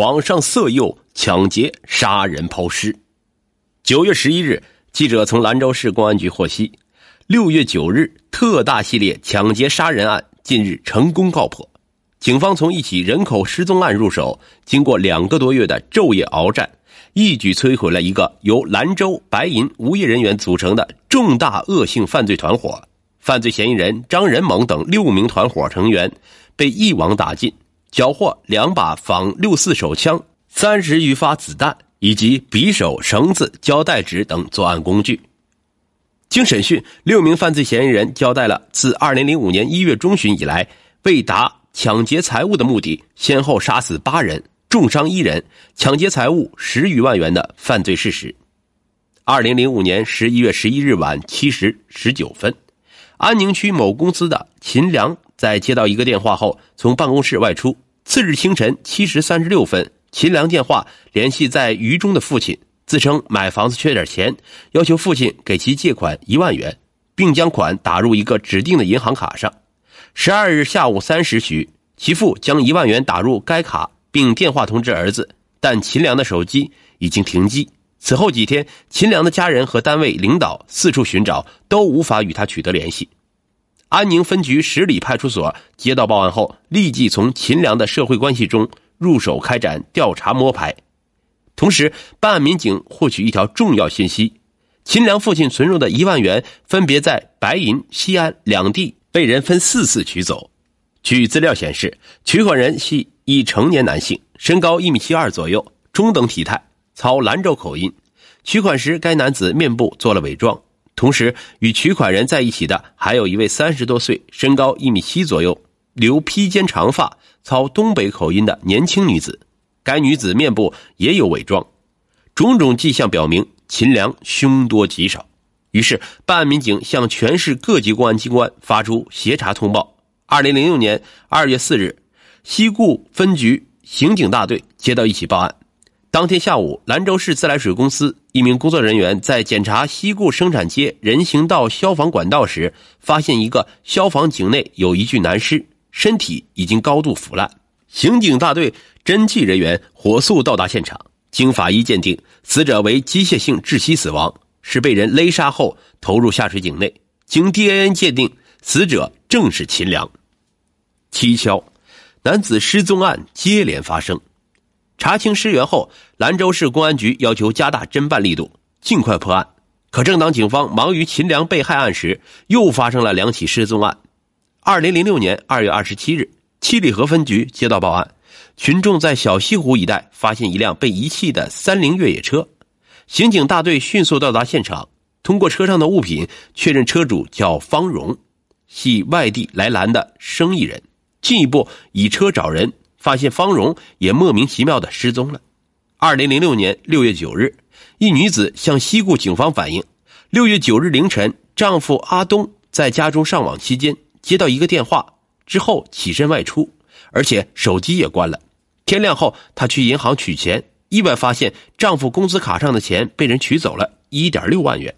网上色诱、抢劫、杀人、抛尸。九月十一日，记者从兰州市公安局获悉，六月九日特大系列抢劫杀人案近日成功告破。警方从一起人口失踪案入手，经过两个多月的昼夜鏖战，一举摧毁了一个由兰州白银无业人员组成的重大恶性犯罪团伙。犯罪嫌疑人张仁猛等六名团伙成员被一网打尽，缴获两把仿六四手枪、三十余发子弹以及匕首、绳子、胶带纸等作案工具。经审讯，六名犯罪嫌疑人交代了自2005年1月中旬以来，为达抢劫财物的目的，先后杀死八人、重伤一人，抢劫财物十余万元的犯罪事实。2005年11月11日晚7时19分。安宁区某公司的秦良在接到一个电话后，从办公室外出。次日清晨七时三十六分，秦良电话联系在渝中的父亲，自称买房子缺点钱，要求父亲给其借款一万元，并将款打入一个指定的银行卡上。十二日下午三时许，其父将一万元打入该卡，并电话通知儿子，但秦良的手机已经停机。此后几天，秦良的家人和单位领导四处寻找，都无法与他取得联系。安宁分局十里派出所接到报案后，立即从秦良的社会关系中入手开展调查摸排。同时，办案民警获取一条重要信息：秦良父亲存入的一万元，分别在白银、西安两地被人分四次取走。据资料显示，取款人系一成年男性，身高一米七二左右，中等体态。操兰州口音，取款时该男子面部做了伪装。同时，与取款人在一起的还有一位三十多岁、身高一米七左右、留披肩长发、操东北口音的年轻女子。该女子面部也有伪装，种种迹象表明秦良凶多吉少。于是，办案民警向全市各级公安机关发出协查通报。二零零六年二月四日，西固分局刑警大队接到一起报案。当天下午，兰州市自来水公司一名工作人员在检查西固生产街人行道消防管道时，发现一个消防井内有一具男尸，身体已经高度腐烂。刑警大队侦缉人员火速到达现场，经法医鉴定，死者为机械性窒息死亡，是被人勒杀后投入下水井内。经 DNA 鉴定，死者正是秦良。蹊跷，男子失踪案接连发生。查清尸源后，兰州市公安局要求加大侦办力度，尽快破案。可正当警方忙于秦良被害案时，又发生了两起失踪案。二零零六年二月二十七日，七里河分局接到报案，群众在小西湖一带发现一辆被遗弃的三菱越野车，刑警大队迅速到达现场，通过车上的物品确认车主叫方荣，系外地来兰的生意人，进一步以车找人。发现方荣也莫名其妙的失踪了。二零零六年六月九日，一女子向西固警方反映，六月九日凌晨，丈夫阿东在家中上网期间接到一个电话，之后起身外出，而且手机也关了。天亮后，她去银行取钱，意外发现丈夫工资卡上的钱被人取走了一点六万元。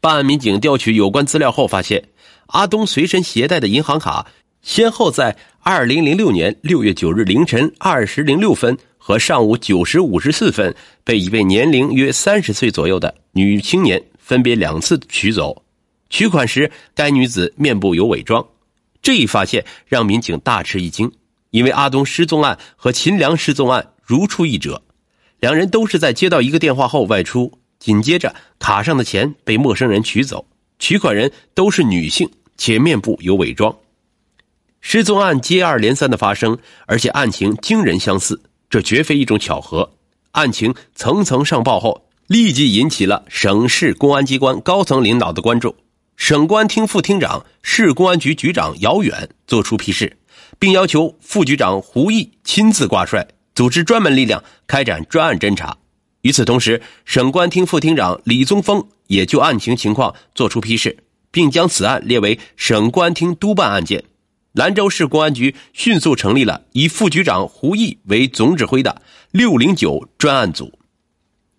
办案民警调取有关资料后发现，阿东随身携带的银行卡。先后在二零零六年六月九日凌晨二时零六分和上午九时五十四分，被一位年龄约三十岁左右的女青年分别两次取走。取款时，该女子面部有伪装。这一发现让民警大吃一惊，因为阿东失踪案和秦良失踪案如出一辙，两人都是在接到一个电话后外出，紧接着卡上的钱被陌生人取走，取款人都是女性，且面部有伪装。失踪案接二连三的发生，而且案情惊人相似，这绝非一种巧合。案情层层上报后，立即引起了省市公安机关高层领导的关注。省公安厅副厅长、市公安局局长姚远作出批示，并要求副局长胡毅亲自挂帅，组织专门力量开展专案侦查。与此同时，省公安厅副厅长李宗峰也就案情情况作出批示，并将此案列为省公安厅督办案件。兰州市公安局迅速成立了以副局长胡毅为总指挥的“六零九”专案组，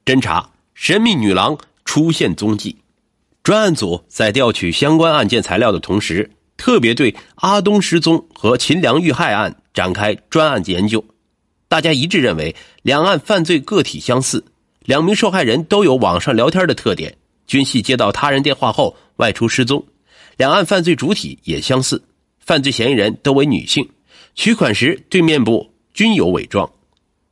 侦查神秘女郎出现踪迹。专案组在调取相关案件材料的同时，特别对阿东失踪和秦良遇害案展开专案研究。大家一致认为两案犯罪个体相似，两名受害人都有网上聊天的特点，均系接到他人电话后外出失踪。两案犯罪主体也相似，犯罪嫌疑人都为女性，取款时对面部均有伪装。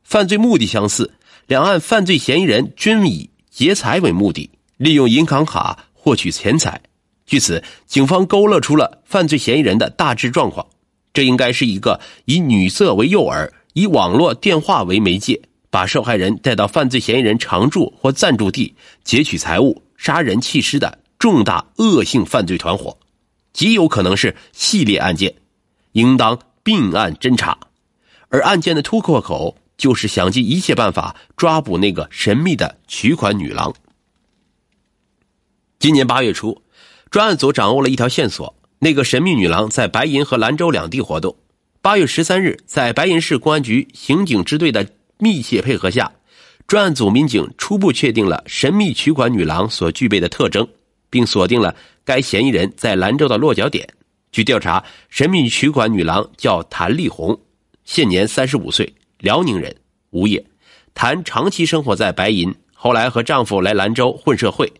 犯罪目的相似，两案犯罪嫌疑人均以劫财为目的，利用银行卡获取钱财。据此，警方勾勒出了犯罪嫌疑人的大致状况。这应该是一个以女色为诱饵，以网络电话为媒介，把受害人带到犯罪嫌疑人常住或暂住地劫取财物、杀人弃尸的重大恶性犯罪团伙，极有可能是系列案件，应当并案侦查。而案件的突破口就是想尽一切办法抓捕那个神秘的取款女郎。今年八月初。专案组掌握了一条线索：那个神秘女郎在白银和兰州两地活动。八月十三日，在白银市公安局刑警支队的密切配合下，专案组民警初步确定了神秘取款女郎所具备的特征，并锁定了该嫌疑人在兰州的落脚点。据调查，神秘取款女郎叫谭丽红，现年三十五岁，辽宁人，无业。谭长期生活在白银，后来和丈夫来兰州混社会。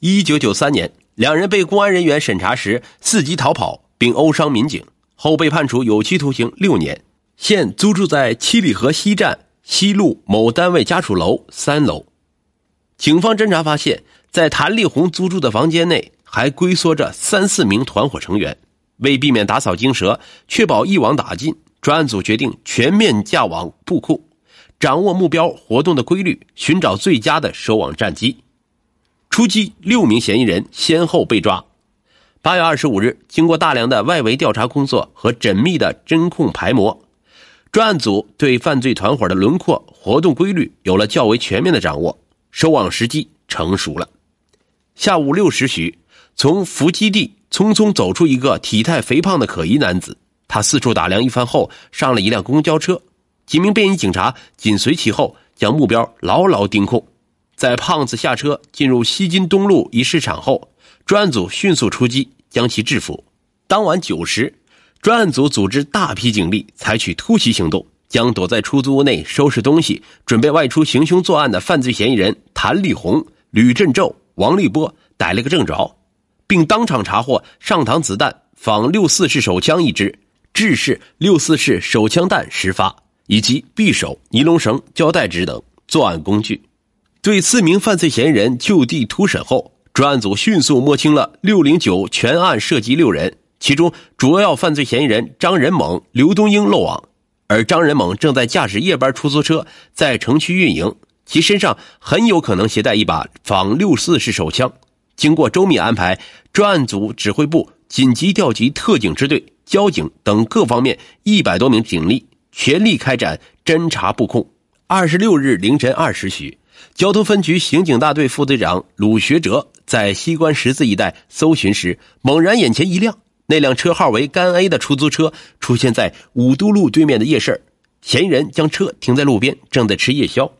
一九九三年。两人被公安人员审查时伺机逃跑，并殴伤民警，后被判处有期徒刑六年。现租住在七里河西站西路某单位家属楼三楼。警方侦查发现，在谭丽红租住的房间内还龟缩着三四名团伙成员。为避免打草惊蛇，确保一网打尽，专案组决定全面架网布库，掌握目标活动的规律，寻找最佳的收网战机。出击，六名嫌疑人先后被抓。八月二十五日，经过大量的外围调查工作和缜密的侦控排模，专案组对犯罪团伙的轮廓、活动规律有了较为全面的掌握，收网时机成熟了。下午六时许，从伏击地匆匆走出一个体态肥胖的可疑男子，他四处打量一番后，上了一辆公交车，几名便衣警察紧随其后，将目标牢牢盯控。在胖子下车进入西津东路一市场后，专案组迅速出击，将其制服。当晚九时，专案组组织大批警力采取突袭行动，将躲在出租屋内收拾东西、准备外出行凶作案的犯罪嫌疑人谭立红、吕振宙、王立波逮了个正着，并当场查获上膛子弹仿六四式手枪一支、制式六四式手枪弹十发，以及匕首、尼龙绳、胶带纸等作案工具。对四名犯罪嫌疑人就地突审后，专案组迅速摸清了六零九全案涉及六人，其中主要犯罪嫌疑人张仁猛、刘东英漏网，而张仁猛正在驾驶夜班出租车在城区运营，其身上很有可能携带一把仿六四式手枪。经过周密安排，专案组指挥部紧急调集特警支队、交警等各方面一百多名警力，全力开展侦查布控。二十六日凌晨二时许。交通分局刑警大队副队长鲁学哲在西关十字一带搜寻时，猛然眼前一亮，那辆车号为甘 A 的出租车出现在五都路对面的夜市，嫌疑人将车停在路边，正在吃夜宵。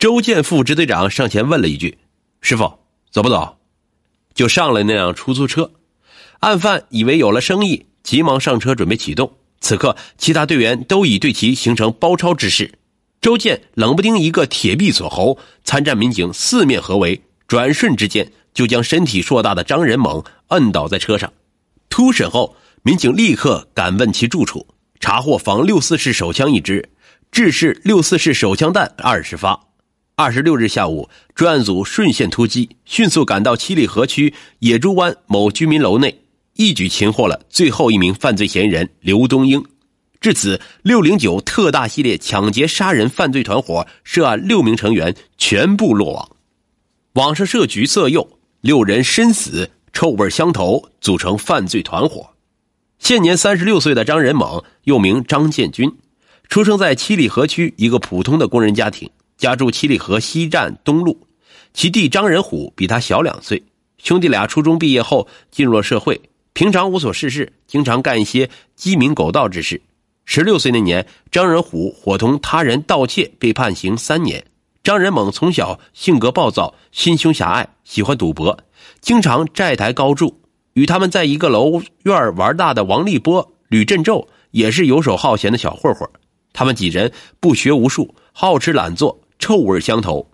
周建副支队长上前问了一句：“师傅，走不走？”就上了那辆出租车。案犯以为有了生意，急忙上车准备启动。此刻，其他队员都已对其形成包抄之势。周建冷不丁一个铁臂锁喉，参战民警四面合围，转瞬之间就将身体硕大的张仁猛摁倒在车上。突审后，民警立刻赶问其住处，查获仿六四式手枪一支，制式六四式手枪弹二十发。二十六日下午，专案组顺线突击，迅速赶到七里河区野猪湾某居民楼内，一举擒获了最后一名犯罪嫌疑人刘东英。至此，六零九特大系列抢劫杀人犯罪团伙涉案六名成员全部落网。网上设局色诱，六人身死，臭味相投，组成犯罪团伙。现年三十六岁的张仁猛，又名张建军，出生在七里河区一个普通的工人家庭，家住七里河西站东路。其弟张仁虎比他小两岁，兄弟俩初中毕业后进入了社会，平常无所事事，经常干一些鸡鸣狗盗之事。十六岁那年，张仁虎伙同他人盗窃，被判刑三年。张仁猛从小性格暴躁，心胸狭隘，喜欢赌博，经常债台高筑。与他们在一个楼院玩大的王立波、吕振宙也是游手好闲的小混混。他们几人不学无术，好吃懒做，臭味相投。